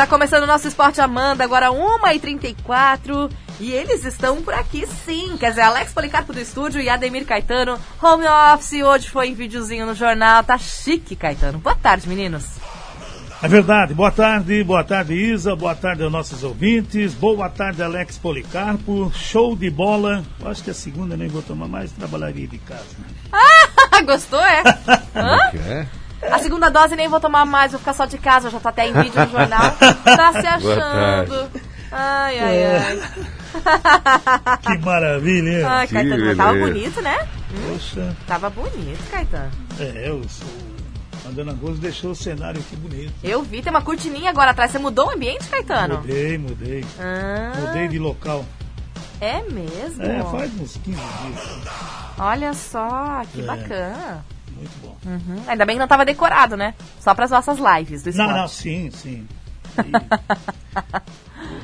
Tá começando o nosso Esporte Amanda, agora 1h34. E eles estão por aqui sim. Quer dizer, Alex Policarpo do estúdio e Ademir Caetano, home office. Hoje foi em videozinho no jornal. Tá chique, Caetano. Boa tarde, meninos. É verdade. Boa tarde, boa tarde, Isa. Boa tarde aos nossos ouvintes. Boa tarde, Alex Policarpo. Show de bola. Acho que a segunda nem vou tomar mais, trabalharia de casa. Ah, gostou, é? Hã? É? A segunda dose nem vou tomar mais, vou ficar só de casa, já tá até em vídeo no jornal. Tá se achando. Ai, ai, ai. Que maravilha, hein? Ai, Caetano, mas tava beleza. bonito, né? Poxa, Tava bonito, Caetano. é, eu sou. A Dona Gozo deixou o cenário aqui bonito. Eu vi, tem uma cortininha agora atrás. Você mudou o ambiente, Caetano? Mudei, mudei. Ah, Mudei de local. é mesmo? É, faz uns 15 dias. Olha só, que É. bacana. Muito bom. Uhum. Ainda bem que não tava decorado, né? Só pras nossas lives do Não, esporte. não, sim, sim.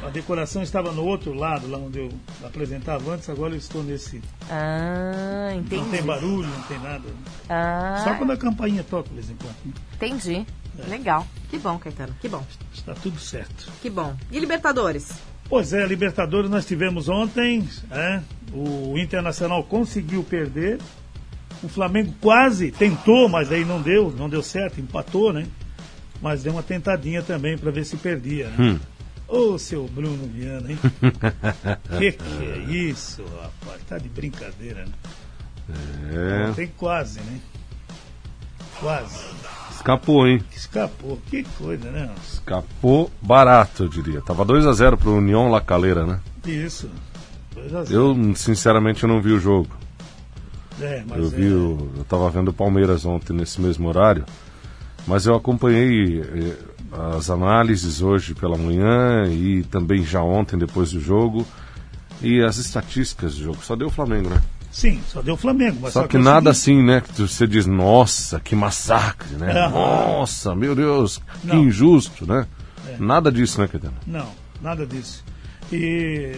E a decoração estava no outro lado, lá onde eu apresentava antes, agora eu estou nesse. Ah, Não tem entendi. barulho, não tem nada. Ah, Só quando a campainha toca, de vez em quando. né? entendi. Legal. Que bom, Caetano. Que bom. Está tudo certo. Que bom. E Libertadores? Pois é, Libertadores nós tivemos ontem, né? o Internacional conseguiu perder, o Flamengo quase tentou, mas aí não deu, não deu certo, empatou, né? Mas deu uma tentadinha também para ver se perdia, né? Ô, seu Bruno Viana, hein? que que é isso, rapaz? Tá de brincadeira, né? É. Tem quase, né? Quase. Escapou, hein? Escapou. Que coisa, né? Escapou barato, eu diria. Tava 2 a 0 pro União La Calera, né? Isso. Dois a zero. Eu, sinceramente, não vi o jogo. É, Eu é, vi o, eu tava vendo o Palmeiras ontem nesse mesmo horário, mas eu acompanhei eh, as análises hoje pela manhã e também já ontem depois do jogo e as estatísticas do jogo. Só deu o Flamengo, né? Sim, só deu o Flamengo. Mas Só que é o nada assim, né? Que você diz, nossa, que massacre, né? Aham. Nossa, meu Deus, que Não. injusto, né? É. Nada disso, né, Caetano? Não, nada disso. E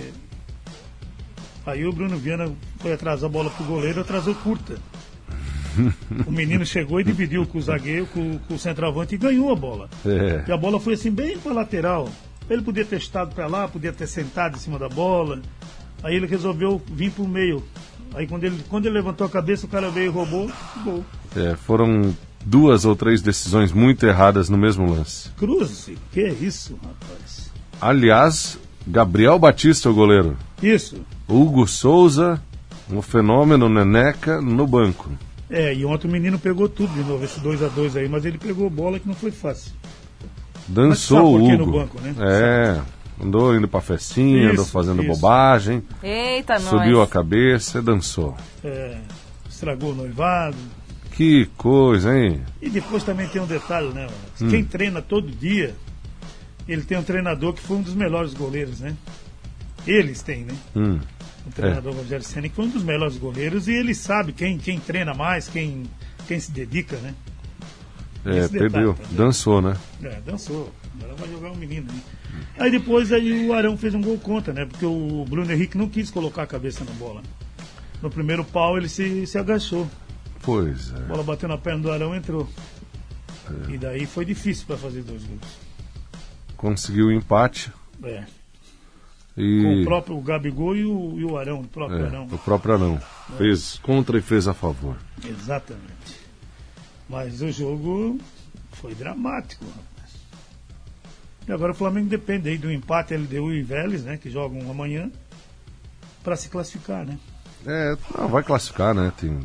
aí o Bruno Viana foi atrasar a bola pro goleiro, atrasou curta. O menino chegou e dividiu com o zagueiro, com, com o centroavante e ganhou a bola. É. E a bola foi assim, bem pra lateral. Ele podia ter estado pra lá, podia ter sentado em cima da bola. Aí ele resolveu vir pro meio. Aí quando ele, quando ele levantou a cabeça, o cara veio e roubou, gol. É, foram duas ou três decisões muito erradas no mesmo lance. Cruz, que é isso, rapaz? Aliás, Gabriel Batista, o goleiro. Isso. Hugo Souza, um fenômeno Neneca no banco. É, e ontem o menino pegou tudo de novo, esse 2 a 2 aí, mas ele pegou bola que não foi fácil. Dançou o Hugo. no banco, né? É, andou indo pra festinha, Isso, andou fazendo isso. bobagem, Eita, nós. subiu a cabeça e dançou. É, estragou o noivado. Que coisa, hein? E depois também tem um detalhe, né? Hum. Quem treina todo dia, ele tem um treinador que foi um dos melhores goleiros, né? Eles têm, né? Hum, O treinador Rogério Senna, que foi um dos melhores goleiros e ele sabe quem, quem treina mais, quem, quem se dedica, né? é, Esse perdeu, também. dançou, né? É, dançou. Agora vai jogar um menino aí. Aí depois aí o Arão fez um gol contra, né? Porque o Bruno Henrique não quis colocar a cabeça na bola. No primeiro pau ele se, se agachou. Pois A é. bola bateu na perna do Arão entrou. É. E daí foi difícil para fazer dois gols. Conseguiu o empate É. Com e o próprio Gabigol e o, e o Arão, o próprio é, Arão. o próprio Arão fez contra e fez a favor. Exatamente. Mas o jogo foi dramático, rapaz. E agora o Flamengo depende aí do empate LDU e Vélez, né? Que jogam amanhã, para se classificar, né? É, não, vai classificar, né? Tem,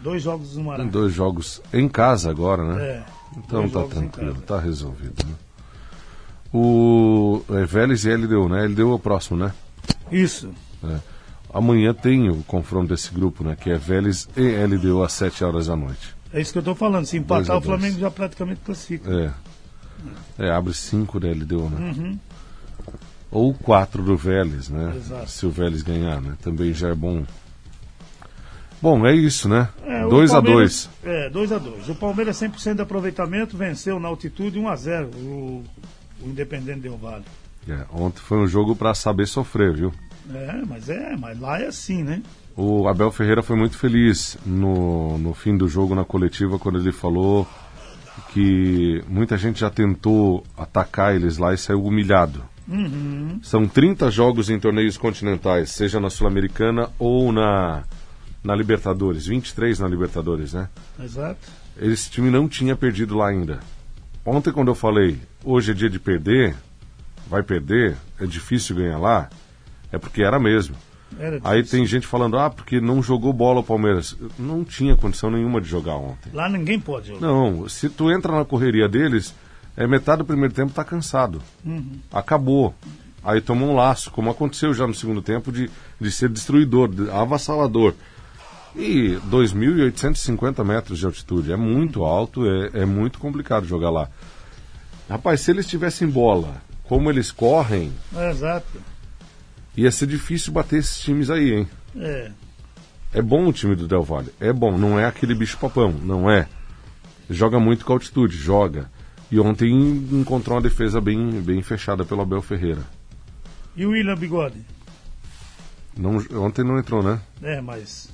Dois jogos no tem Maracanã. dois jogos em casa agora, né? É. Então tá tranquilo, tá resolvido. Né? O é, Vélez e LDU, né? LDU é o próximo, né? Isso. É. Amanhã tem o confronto desse grupo, né? Que é Vélez e LDU às 7 horas da noite. É isso que eu tô falando. Se empatar, a o. Flamengo já praticamente classifica. É. É, abre 5 da LDU, né? Uhum. Ou 4 do Vélez, né? Exato. Se o Vélez ganhar, né? Também já é bom. Bom, é isso, né? É, o 2 a Palmeiras- 2 É, 2 a 2 O Palmeiras 100% de aproveitamento, venceu na altitude 1 a 0 o, o Independente Del Vale. É, ontem foi um jogo pra saber sofrer, viu? É, mas é, mas lá é assim, né? O Abel Ferreira foi muito feliz no, no fim do jogo, na coletiva, quando ele falou que muita gente já tentou atacar eles lá e saiu humilhado. Uhum. São 30 jogos em torneios continentais, seja na Sul-Americana ou na, na Libertadores. 23 na Libertadores, né? Exato. Esse time não tinha perdido lá ainda. Ontem, quando eu falei, hoje é dia de perder, vai perder, é difícil ganhar lá, é porque era mesmo. Era Aí tem gente falando, ah, porque não jogou bola o Palmeiras. Não tinha condição nenhuma de jogar ontem. Lá ninguém pode jogar. Não, se tu entra na correria deles, é metade do primeiro tempo tá cansado. Acabou. Aí toma um laço, como aconteceu já no segundo tempo, de, de ser destruidor, de- avassalador. E 2.850 metros de altitude, é muito alto, é, é muito complicado jogar lá. Rapaz, se eles tivessem bola, como eles correm, É, exato. ia ser difícil bater esses times aí, hein? É. É bom o time do Del Valle. É bom, não é aquele bicho papão, não é. Joga muito com altitude, joga. E ontem encontrou uma defesa bem, bem fechada pelo Abel Ferreira. E o William Bigode? Não, ontem não entrou, né? É, mas.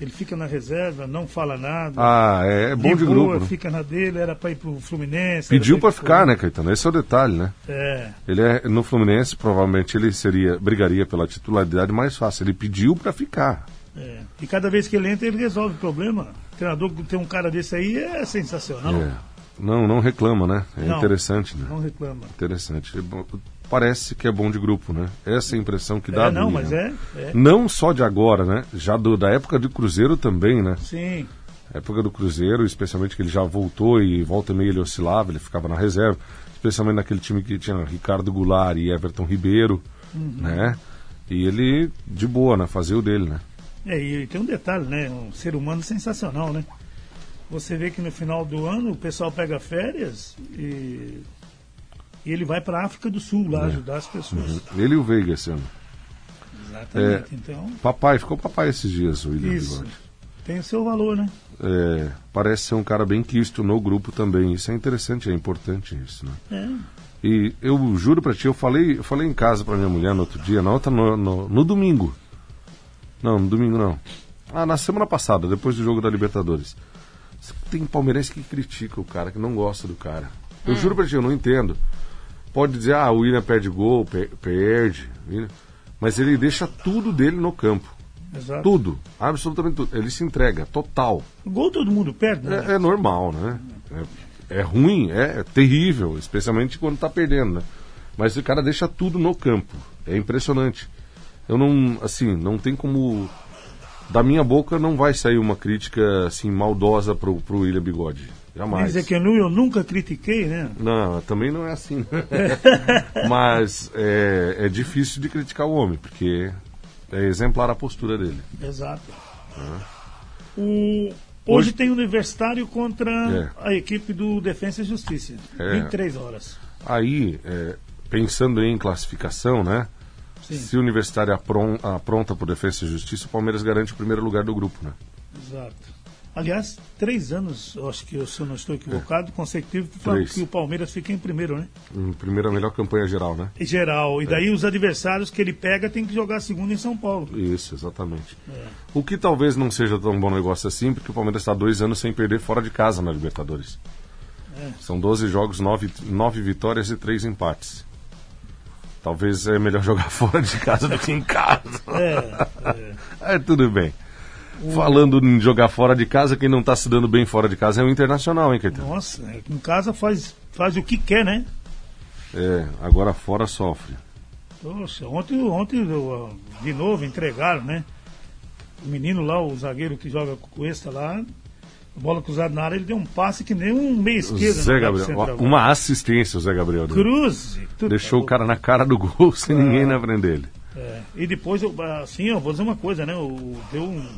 Ele fica na reserva, não fala nada. Ah, é, é bom de grupo. né? fica na dele, era pra ir pro Fluminense. Pediu pro ficar, né, Caetano? Esse é o detalhe, né? É, Ele é no Fluminense, provavelmente ele seria brigaria pela titularidade mais fácil. Ele pediu pra ficar. é. E cada vez que ele entra, ele resolve o problema. O treinador ter um cara desse aí é sensacional. É. Não, não reclama, né? É Não. interessante, né? Não reclama. Interessante. Parece que é bom de grupo, né? Essa é a impressão que dá. É, não, do mas é, é. Não só de agora, né? Já do- da época do Cruzeiro também, né? Sim. época do Cruzeiro, especialmente que ele já voltou e volta e meia ele oscilava, ele ficava na reserva, especialmente naquele time que tinha Ricardo Goulart e Everton Ribeiro, né? E ele, de boa, né? Fazia o dele, né? É, e tem um detalhe, né? Um ser humano sensacional, né? Você vê que no final do ano o pessoal pega férias e, e ele vai para a África do Sul lá ajudar as pessoas. Ele e o Veiga esse ano. Exatamente. Então, Papai, ficou papai esses dias, o William isso. Bigode. Tem o seu valor, né? É, parece ser um cara bem quisto no grupo também. Isso é interessante, é importante isso, né? É. E eu juro pra ti, eu falei, eu falei em casa pra minha mulher no outro dia, na outra, no, no, no domingo. Não, no domingo não. Ah, na semana passada, depois do jogo da Libertadores. Tem palmeirense que critica o cara, que não gosta do cara. Eu juro pra ti, eu não entendo. Pode dizer, ah, o William perde gol, pe- perde. Mas ele deixa tudo dele no campo. Exato. Tudo, absolutamente tudo. Ele se entrega, total. Gol todo mundo perde, né? É, é normal, né? É, é ruim, é, é terrível, especialmente quando tá perdendo, né? Mas o cara deixa tudo no campo. É impressionante. Eu não, assim, não tem como. Da minha boca não vai sair uma crítica assim maldosa pro, pro William Bigode. Jamais. Dizer que nu eu nunca critiquei, né? Não, também não é assim. Mas é, é difícil de criticar o homem, porque é exemplar a postura dele. Exato. O, hoje, Hoje- tem universitário contra É. a equipe do Defensa e Justiça. É. 23 horas. Aí, é, pensando em classificação, né? Sim, Se o Universitário apron- apronta por Defesa e Justiça, o Palmeiras garante o primeiro lugar do grupo, né? exato. Aliás, três anos, acho que eu, se eu não estou equivocado, consecutivo que, o Palmeiras fica em primeiro, né? Em primeira, melhor campanha geral, né? Geral. E daí os adversários que ele pega tem que jogar segundo em São Paulo. Isso, exatamente. É. O que talvez não seja tão bom negócio assim, porque o Palmeiras está dois anos sem perder fora de casa na Libertadores. É. São 12 jogos, 9, nove vitórias e 3 empates. Talvez é melhor jogar fora de casa do que em casa. É, é. É, tudo bem. Falando em jogar fora de casa, quem não está se dando bem fora de casa é o Internacional, hein, Caetano? Nossa, é, em casa faz, faz o que quer, né? É, agora fora sofre. Poxa, ontem, ontem de novo entregaram, né? O menino lá, o zagueiro que joga com o Cuesta lá, a bola cruzada na área, ele deu um passe que nem um meio O esquerdo. Zé no Gabriel, uma assistência o Zé Gabriel. Cruz. Deixou o tá cara na cara do gol sem ninguém na frente dele. É, e depois, eu, assim, eu vou dizer uma coisa, né? O, deu, um,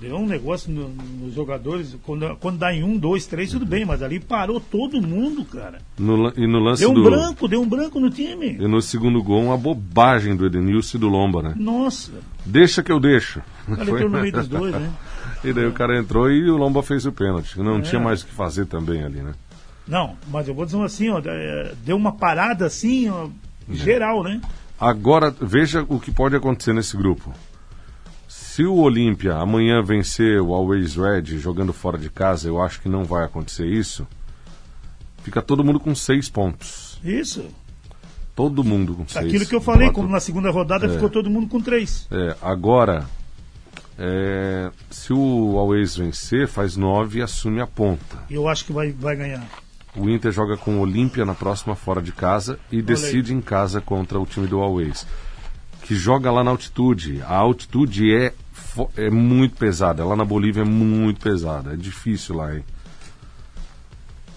deu um negócio no- nos jogadores. Quando, quando dá em um, dois, três, tudo bem, mas ali parou todo mundo, cara. No e no lance Deu um do. branco, deu um branco no time. E no segundo gol, uma bobagem do Edenilson e do Lomba, né? Nossa, Deixa que eu deixo. cara entrou no meio dos dois, né? E daí o cara entrou e o Lomba fez o pênalti. Não É. tinha mais o que fazer também ali, né? Não, mas eu vou dizer assim, ó, é, deu uma parada assim, ó, geral, né? Agora, veja o que pode acontecer nesse grupo. Se o Olímpia amanhã vencer o Always Red jogando fora de casa, eu acho que não vai acontecer isso. Fica todo mundo com seis pontos. Isso. Todo mundo com seis. Aquilo que eu falei, como na segunda rodada É. ficou todo mundo com três. É, agora, é, se o Always vencer, faz nove e assume a ponta. Eu acho que vai, vai ganhar. O Inter joga com o Olímpia na próxima fora de casa e decide em casa contra o time do Always. Que joga lá na altitude. A altitude é, é muito pesada. Lá na Bolívia é muito pesada. É difícil lá, hein?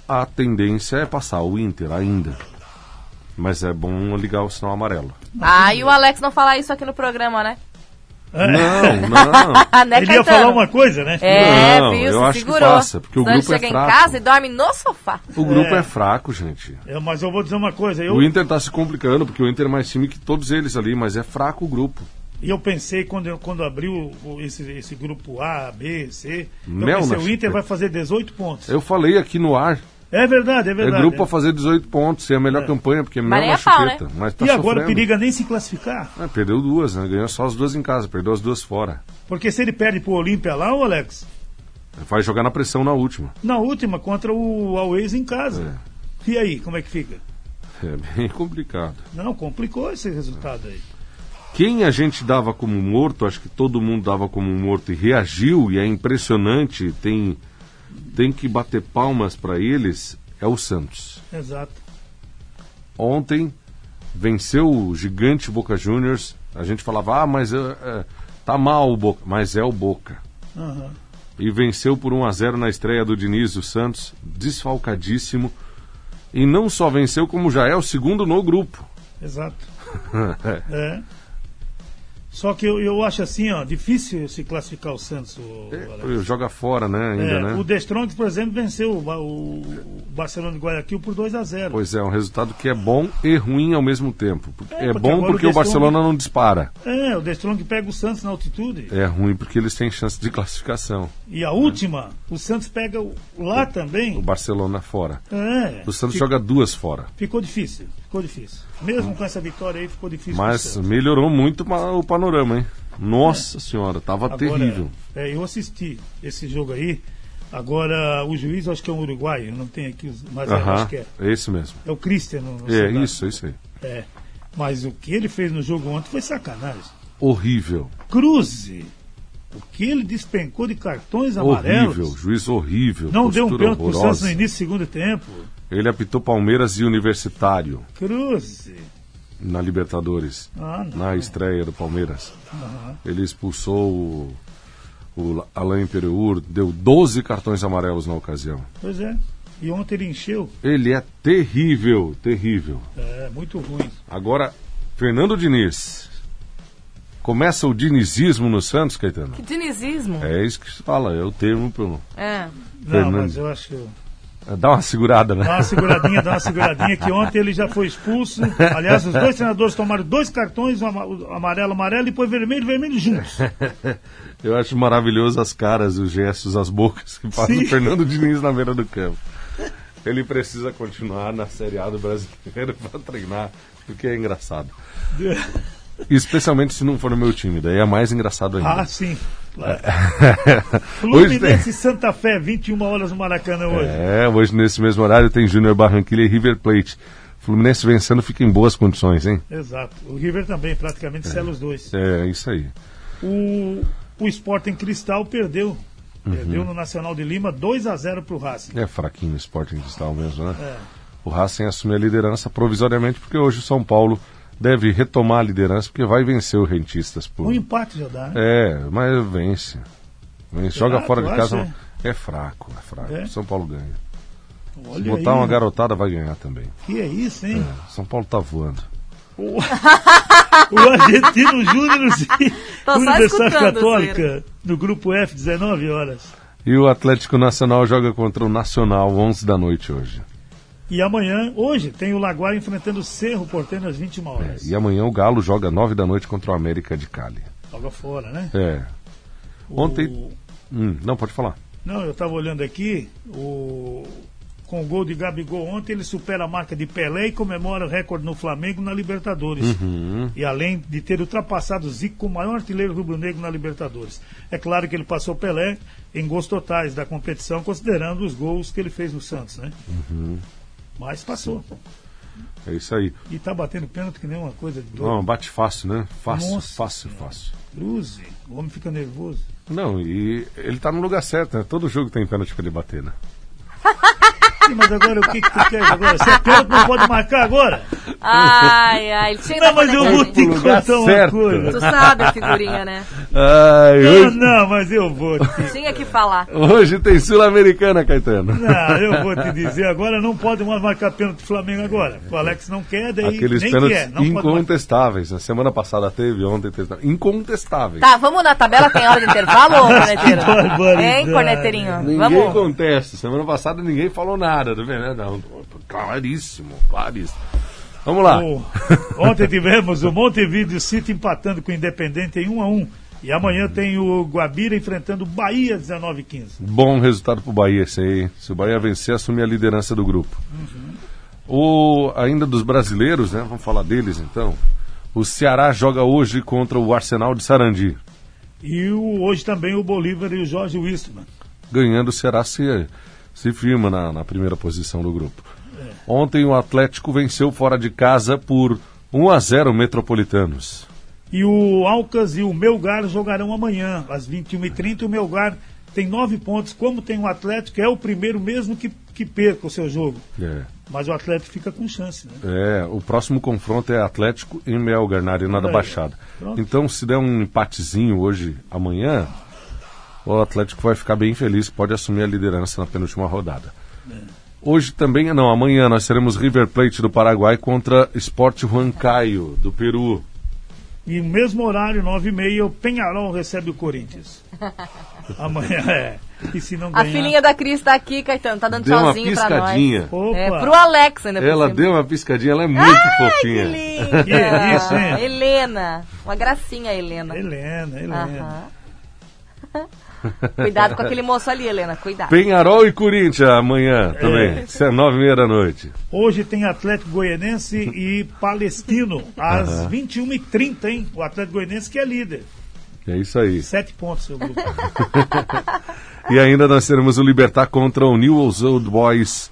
A tendência é passar o Inter ainda. Mas é bom ligar o sinal amarelo. Ah, e o Alex não falar isso aqui no programa, né? Não, não. Ah, né, Ele ia falar uma coisa, né? É, Não, viu? eu Se acho que segurou. passa, porque o Senão grupo é chega em fraco. casa e dorme no sofá. O grupo É. é, fraco, gente. É, mas eu vou dizer uma coisa. Eu, O Inter tá se complicando, porque o Inter é mais time que todos eles ali, mas é fraco o grupo. E eu pensei, quando, eu- quando abriu o- esse, esse grupo A, B, C, eu Mel pensei, na o Inter vai fazer 18 pontos. Eu falei aqui no ar, É verdade, é é verdade. grupo a fazer 18 pontos, é a melhor campanha, porque é mel é pau, chupeta. Mas tá e agora o sofrendo. perigo é nem se classificar. Ah, perdeu duas, né? Ganhou só as duas em casa, perdeu as duas fora. Porque se ele perde pro Olímpia lá, ô Alex, Vai jogar na pressão na última. na última contra o Always em casa. E aí, como é que fica? É bem complicado. Não, complicou esse resultado aí. Quem a gente dava como morto, acho que todo mundo dava como morto e reagiu, e é impressionante, tem, tem que bater palmas para eles, é o Santos. Exato. Ontem venceu o gigante Boca Juniors. A gente falava, ah, mas é, é, tá mal o Boca. Mas é o Boca. Aham. E venceu por 1 a 0 na estreia do Diniz, o Santos, desfalcadíssimo. E não só venceu, como já é o segundo no grupo. Exato. É. Só que eu, eu acho assim, ó, difícil se classificar o Santos, o, Alex. Joga fora, né, ainda, É, né? O The Strong, por exemplo, venceu o, Ba- o Barcelona de Guayaquil por 2 a 0 Pois é, um resultado que é bom e ruim ao mesmo tempo. É, É, porque bom porque o o Barcelona não dispara. É, o The Strong pega o Santos na altitude. É ruim porque eles têm chance de classificação. E a última, o Santos pega o- lá também. O Barcelona fora. É. O Santos joga duas fora. Ficou difícil, ficou difícil. Mesmo com essa vitória aí, ficou difícil. Mas melhorou muito o panorama, hein? Nossa senhora, tava Agora, terrível. É, eu assisti esse jogo aí. Agora, o juiz, acho que é um uruguaio, não tem aqui, mas eu Aham, acho que é. é esse mesmo. É o Christian. É isso, é isso aí. É. Mas o que ele fez no jogo ontem foi sacanagem. Horrível. Cruze. O que ele despencou de cartões amarelos. Horrível. Juiz horrível. Não deu um pênalti pro Santos no início do segundo tempo. Ele apitou Palmeiras e Universitário Cruze. na Libertadores. Ah, não. na estreia do Palmeiras. Ele expulsou o, o Alain Pereur, deu 12 cartões amarelos na ocasião. Pois é. E ontem ele encheu. Ele é terrível, terrível. É, muito ruim. Agora, Fernando Diniz. Começa o dinizismo no Santos, Caetano? Que dinizismo. É isso que se fala, é o termo pro. É. Não, Fernando. mas eu acho. Dá uma segurada, né? Dá uma seguradinha, dá uma seguradinha, que ontem ele já foi expulso. Aliás, os dois treinadores tomaram dois cartões, amarelo, amarelo, e depois vermelho, vermelho juntos. Eu acho maravilhoso as caras, os gestos, as bocas que faz Sim. o Fernando Diniz na beira do campo. Ele precisa continuar na Série A do Brasileiro para treinar, porque é engraçado. Especialmente se não for no meu time, daí é mais engraçado ainda. Ah, sim. Fluminense e Santa Fé, 21 horas no Maracanã hoje. É, hoje nesse mesmo horário tem Júnior Barranquilla e River Plate. Fluminense vencendo fica em boas condições, hein? Exato. O River também, praticamente, sela os dois. É, isso aí. O, o Sporting Cristal perdeu. Uhum. Perdeu no Nacional de Lima 2 a 0 pro Racing. É fraquinho o Sporting Cristal mesmo, né? É. O Racing assume a liderança provisoriamente porque hoje o São Paulo deve retomar a liderança porque vai vencer o Rentistas por... Um empate já dá, né? É, mas vence. Vence. Joga Será? fora de casa. acha? É fraco, é fraco. É? São Paulo ganha. Olha Se botar aí, uma garotada, vai ganhar também. Que é isso, hein? São Paulo tá voando. O, o Argentino Júnior e Universidade Católica no grupo F, 19 horas. E o Atlético Nacional joga contra o Nacional, 11 da noite hoje. E amanhã, hoje, tem o Laguar enfrentando o Cerro Porteiro às 21 É, horas. e amanhã o Galo joga 9 da noite contra o América de Cali. Joga fora, né? É. O- Ontem- Hum, não, pode falar. Não, eu estava olhando aqui, o com o gol de Gabigol ontem, ele supera a marca de Pelé e comemora o recorde no Flamengo na Libertadores. Uhum. E além de ter ultrapassado o Zico como maior artilheiro rubro-negro na Libertadores. É claro que ele passou Pelé em gols totais da competição, considerando os gols que ele fez no Santos, né? Uhum. Mas passou. É isso aí. E tá batendo pênalti que nem uma coisa de doido. Não, bate fácil, né? Fácil, Nossa fácil, Senhora. fácil. Cruze, o homem fica nervoso. Não, e ele tá no lugar certo, né? Todo jogo tem pênalti pra ele bater, né? Sim, mas agora o que, que tu quer agora? Se é pênalti, não pode marcar agora? Ai, ai, que Não, mas eu vou te lugar contar uma certo. coisa. Tu sabe a figurinha, né? Ai, Não, hoje, não, mas eu vou te... Tinha que falar. hoje tem Sul-Americana, Caetano. Não, eu vou te dizer agora, não pode mais marcar pênalti do Flamengo agora. O Alex não quer, daí Aqueles nem pênaltis quer. Não incontestáveis. Na semana passada teve, ontem teve. Incontestáveis. Tá, vamos na tabela, tem hora de intervalo, corneteiro? Hein, corneteirinho? Ninguém Vamos. contesta. Semana passada ninguém falou nada, tá vendo? Não, claríssimo, claríssimo. Vamos lá. O- Ontem tivemos o Montevideo City empatando com o Independente em 1 a 1 E amanhã tem o Guabira enfrentando o Bahia 19 e 15. Bom resultado pro Bahia esse aí. Se o Bahia vencer, assumir a liderança do grupo. O, ainda dos brasileiros, né? Vamos falar deles então. O Ceará joga hoje contra o Arsenal de Sarandi. E o- hoje também o Bolívar e o Jorge Wistman. Ganhando, o Ceará se, se firma na, na primeira posição do grupo. Ontem o Atlético venceu fora de casa por 1 a 0 o Metropolitanos. E o Alcas e o Melgar jogarão amanhã, às 21h30. O Melgar tem nove pontos, como tem o Atlético, é o primeiro mesmo que, que perca o seu jogo. É. Mas o Atlético fica com chance, né? É, o próximo confronto é Atlético e Melgar na Arena da Baixada. pronto. Então, se der um empatezinho hoje, amanhã, o Atlético vai ficar bem feliz, pode assumir a liderança na penúltima rodada. Hoje também, não, amanhã nós teremos River Plate do Paraguai contra Sport Huancayo do Peru. E no mesmo horário, 9h30, o Penharol recebe o Corinthians. Amanhã é. E se não A ganhar. filhinha da Cris tá aqui, Caetano, tá dando Deu uma tchauzinho pra nós. piscadinha. Opa! É, pro Alex ainda Ela deu uma piscadinha, ela é muito Ai, fofinha. que linda! Que isso, hein? Helena. Uma gracinha, a Helena. Helena, Helena. Aham. Cuidado com aquele moço ali, Helena. Cuidado. Penharol e Corinthians amanhã também. Isso é nove e meia da noite. Hoje tem Atlético Goianense e Palestino, às Aham. 21h30, hein? O Atlético Goianense que é líder. É isso aí. Sete pontos, seu grupo. E ainda nós teremos o Libertar contra o Newell's Old Boys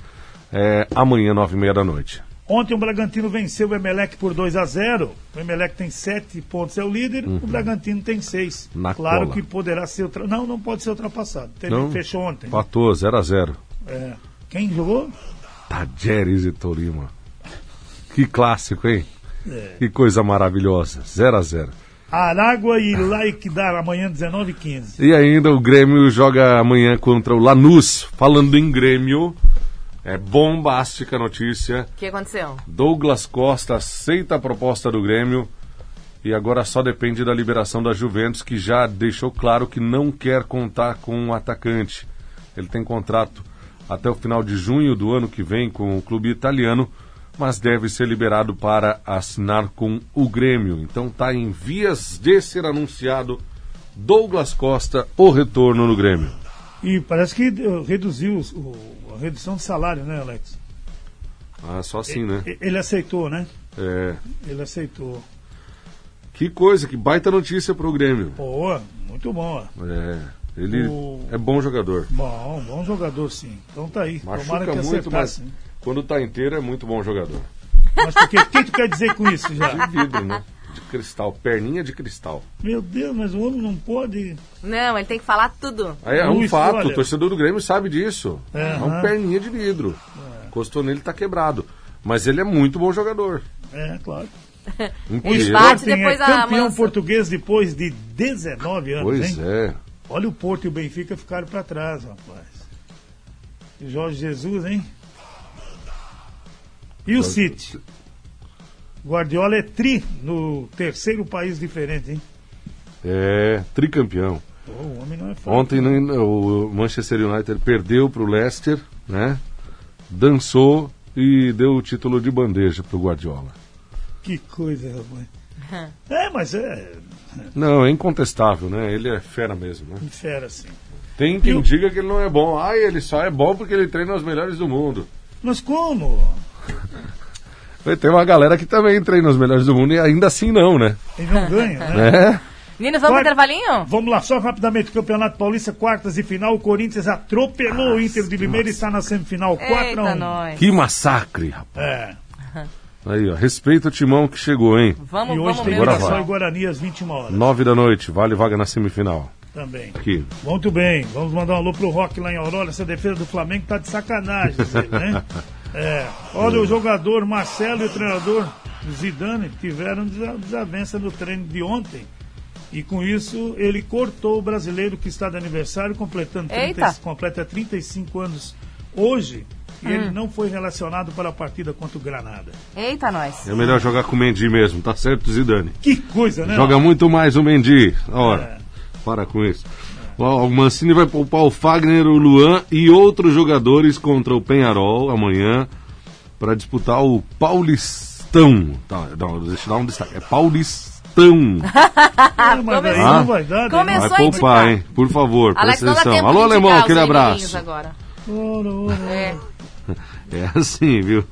é, amanhã, nove e meia da noite. Ontem o Bragantino venceu o Emelec por 2 a 0 O Emelec tem sete pontos, é o líder. O Bragantino tem seis. Uhum. Na claro cola. que poderá ser. Ultra... Não, não pode ser ultrapassado. Teve- Não? Fechou ontem. Empatou 0 a 0 É. Quem jogou? Tajeres e Tolima. Que clássico, hein? É. Que coisa maravilhosa. 0 a 0 Aragua e Laikidar, amanhã 19 e 15 E ainda o Grêmio joga amanhã contra o Lanús. Falando em Grêmio, é bombástica a notícia. O que aconteceu? Douglas Costa aceita a proposta do Grêmio e agora só depende da liberação da Juventus, que já deixou claro que não quer contar com um atacante. Ele tem contrato até o final de junho do ano que vem com o clube italiano, mas deve ser liberado para assinar com o Grêmio. Então está em vias de ser anunciado Douglas Costa, o retorno no Grêmio. E parece que eh, reduziu o- a redução de salário, né, Alex? Ah, só assim, né? E- Ele aceitou, né? É. Ele aceitou. Que coisa, que baita notícia para o Grêmio. Pô, muito bom, ó. É, ele O- é bom jogador. Bom, bom jogador, sim. Então tá aí. Tomara Machuca que muito, mas né? quando tá inteiro é muito bom jogador. Mas por quê? O que tu quer dizer com isso já? De vidro, né? De cristal, perninha de cristal. Meu Deus, mas o homem não pode. Não, ele tem que falar tudo. Aí é um fato, olha. o torcedor do Grêmio sabe disso. É, É, um perninha de vidro. Encostou nele, tá quebrado. Mas ele é muito bom jogador. É, claro. O Sporting depois é a campeão mansa. português depois de 19 anos, Pois hein? é. Olha o Porto e o Benfica ficaram para trás, rapaz. E Jorge Jesus, hein? E o City? Guardiola é tri no terceiro país diferente, hein? É, tricampeão. Pô, o homem não é fraco. Ontem o Manchester United perdeu pro Leicester, né? Dançou e deu o título de bandeja pro Guardiola. Que coisa, rapaz. É, mas é Não, é incontestável, né? Ele é fera mesmo, né? fera, assim. Tem quem diga que ele não é bom. Ah, ele só é bom porque ele treina os melhores do mundo. Mas como? Tem uma galera que também treina os melhores do mundo e ainda assim não, né? Ele não ganha, né? É. Meninos, vamos pro intervalinho? Vamos lá, só rapidamente. Campeonato Paulista, quartas e final. O Corinthians atropelou o Inter de Limeira e está na semifinal. 4 Eita, a 1 nós. Que massacre, rapaz. É. Aí, ó. Respeita o timão que chegou, hein? Vamos, E hoje vamos tem vai. e Guarani às 21 horas. Nove da noite, vale vaga na semifinal. Também. Aqui. Muito bem, vamos mandar um alô pro Rock lá em Aurora. Essa defesa do Flamengo tá de sacanagem, né? É, olha, o jogador Marcelo e o treinador Zidane tiveram desa- desavença no treino de ontem. E com isso, ele cortou o brasileiro que está de aniversário, completando 30, Eita. completa 35 anos hoje. E ele não foi relacionado para a partida contra o Granada. Eita, nós. É melhor jogar com o Mendy mesmo, tá certo, Zidane? Que coisa, né? Joga muito mais o Mendy. Ora, É. para com isso. O Mancini vai poupar o Fagner, o Luan e outros jogadores contra o Penharol amanhã para disputar o Paulistão. Tá, não, deixa eu dar um destaque. É Paulistão. Ah, mas aí Começou. não vai dar. né? Começou Vai poupar, hein? Por favor, Alex, presta atenção. Alô, alemão, aquele abraço. Agora. Ora, ora, ora. É. É assim, viu?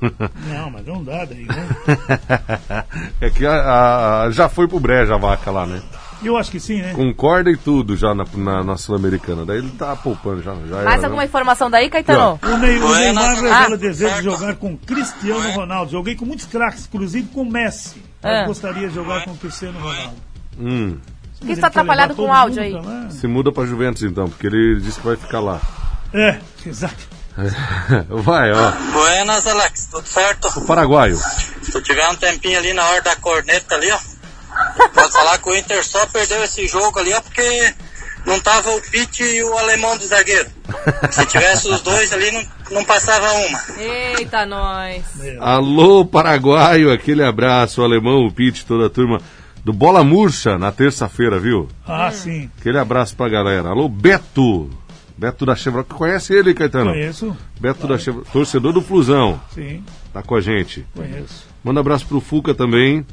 Não, mas não dá daí, né? É que a- a- já foi pro breja a vaca lá, né? Eu acho que sim, né? Com corda e tudo já na, na, na Sul-Americana. Daí ele tá poupando já. já Mais era, alguma né? informação daí, Caetano? O, Ney, o Neymar revela Ah. desejo de jogar com Cristiano Ronaldo. Joguei com muitos craques, inclusive com Messi. Mas Ah. gostaria de jogar com Cristiano Ronaldo. Hum. Por que você tá atrapalhado com o áudio aí? Se muda pra Juventus então, porque ele disse que vai ficar lá. É, exato. Vai, ó. Buenas, Alex. Tudo certo? O paraguaio. Se tu tiver um tempinho ali na hora da corneta ali, ó. Falar que o Inter só perdeu esse jogo ali, ó, porque não tava o Pitt e o alemão de zagueiro. Se tivesse os dois ali, não, não passava uma. Eita, nós. Alô, paraguaio, aquele abraço, o alemão, o Pete, toda a turma do Bola Murcha na terça-feira, viu? Ah, sim. Aquele abraço pra galera. Alô, Beto. Beto da Chevrolet. Conhece ele, Caetano? Conheço. Beto da Chevrolet. Torcedor do Flusão. Sim, Tá com a gente. conheço. Manda abraço pro Fuca também.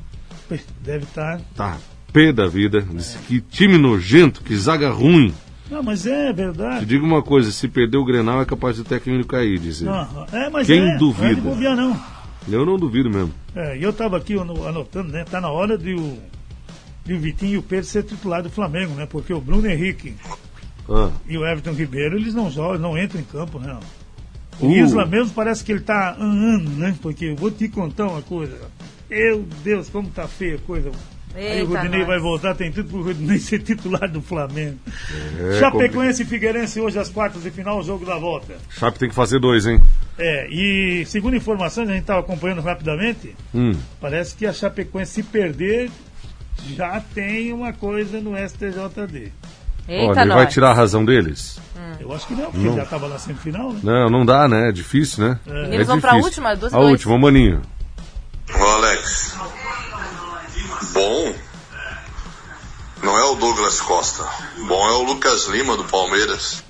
Deve estar. Tá pé da vida. Disse que time nojento, que zaga ruim. Não, mas é Te verdade. digo uma coisa, se perder o Grenal é capaz do técnico cair. Não, é, mas Quem é, Não é duvida? bobear, não. Eu não duvido mesmo. É, e eu tava aqui ano- anotando, né? Tá na hora de o, de o Vitinho e o Pedro ser titular do Flamengo, né? Porque o Bruno Henrique Ah, e o Everton Ribeiro, eles não jogam, não entram em campo, né? O Uh. Isla mesmo parece que ele tá anando, né? Porque eu vou te contar uma coisa. Meu Deus, como tá feia a coisa. Aí o Eita, Rodinei nós. vai voltar, tem tudo pro Rodinei ser titular do Flamengo. É Chapecoense e Figueirense hoje às quartas de final, o jogo da volta. Chape tem que fazer dois, hein? É, e segundo informações, a gente estava acompanhando rapidamente, Hum. parece que a Chapecoense, se perder, já tem uma coisa no STJD. Eita, Olha, ele nós. vai tirar a razão deles? Eu acho que não, porque já estava na semifinal, né? Não, não dá, né? É difícil, né? É, Eles vão pra difícil. última, duas A dois. última, o Maninho. Ô Alex, bom? Não é o Douglas Costa, bom é o Lucas Lima do Palmeiras.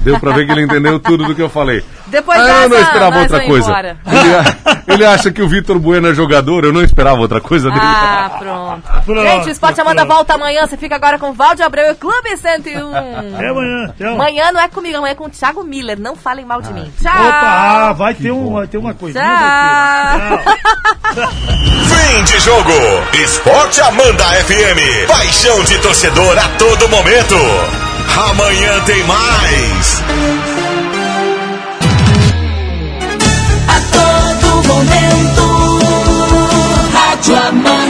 Deu pra ver que ele entendeu tudo do que eu falei. Depois Ah, dessa, eu não esperava nós outra coisa. Ele, ele acha que o Vitor Bueno é jogador, eu não esperava outra coisa dele. Ah, pronto. Pronto, Gente, o Esporte Amanda pronto. volta amanhã. Você fica agora com o Valde Abreu e Clube 101. Até amanhã, tchau. Amanhã não é comigo, amanhã é com o Thiago Miller. Não falem mal de mim. Tchau. Opa, ah, vai ter, um, vai ter uma coisinha. Tchau. Tchau. Fim de jogo. Esporte Amanda FM. Paixão de torcedor a todo momento. Amanhã tem mais. A todo momento, Rádio Amanda.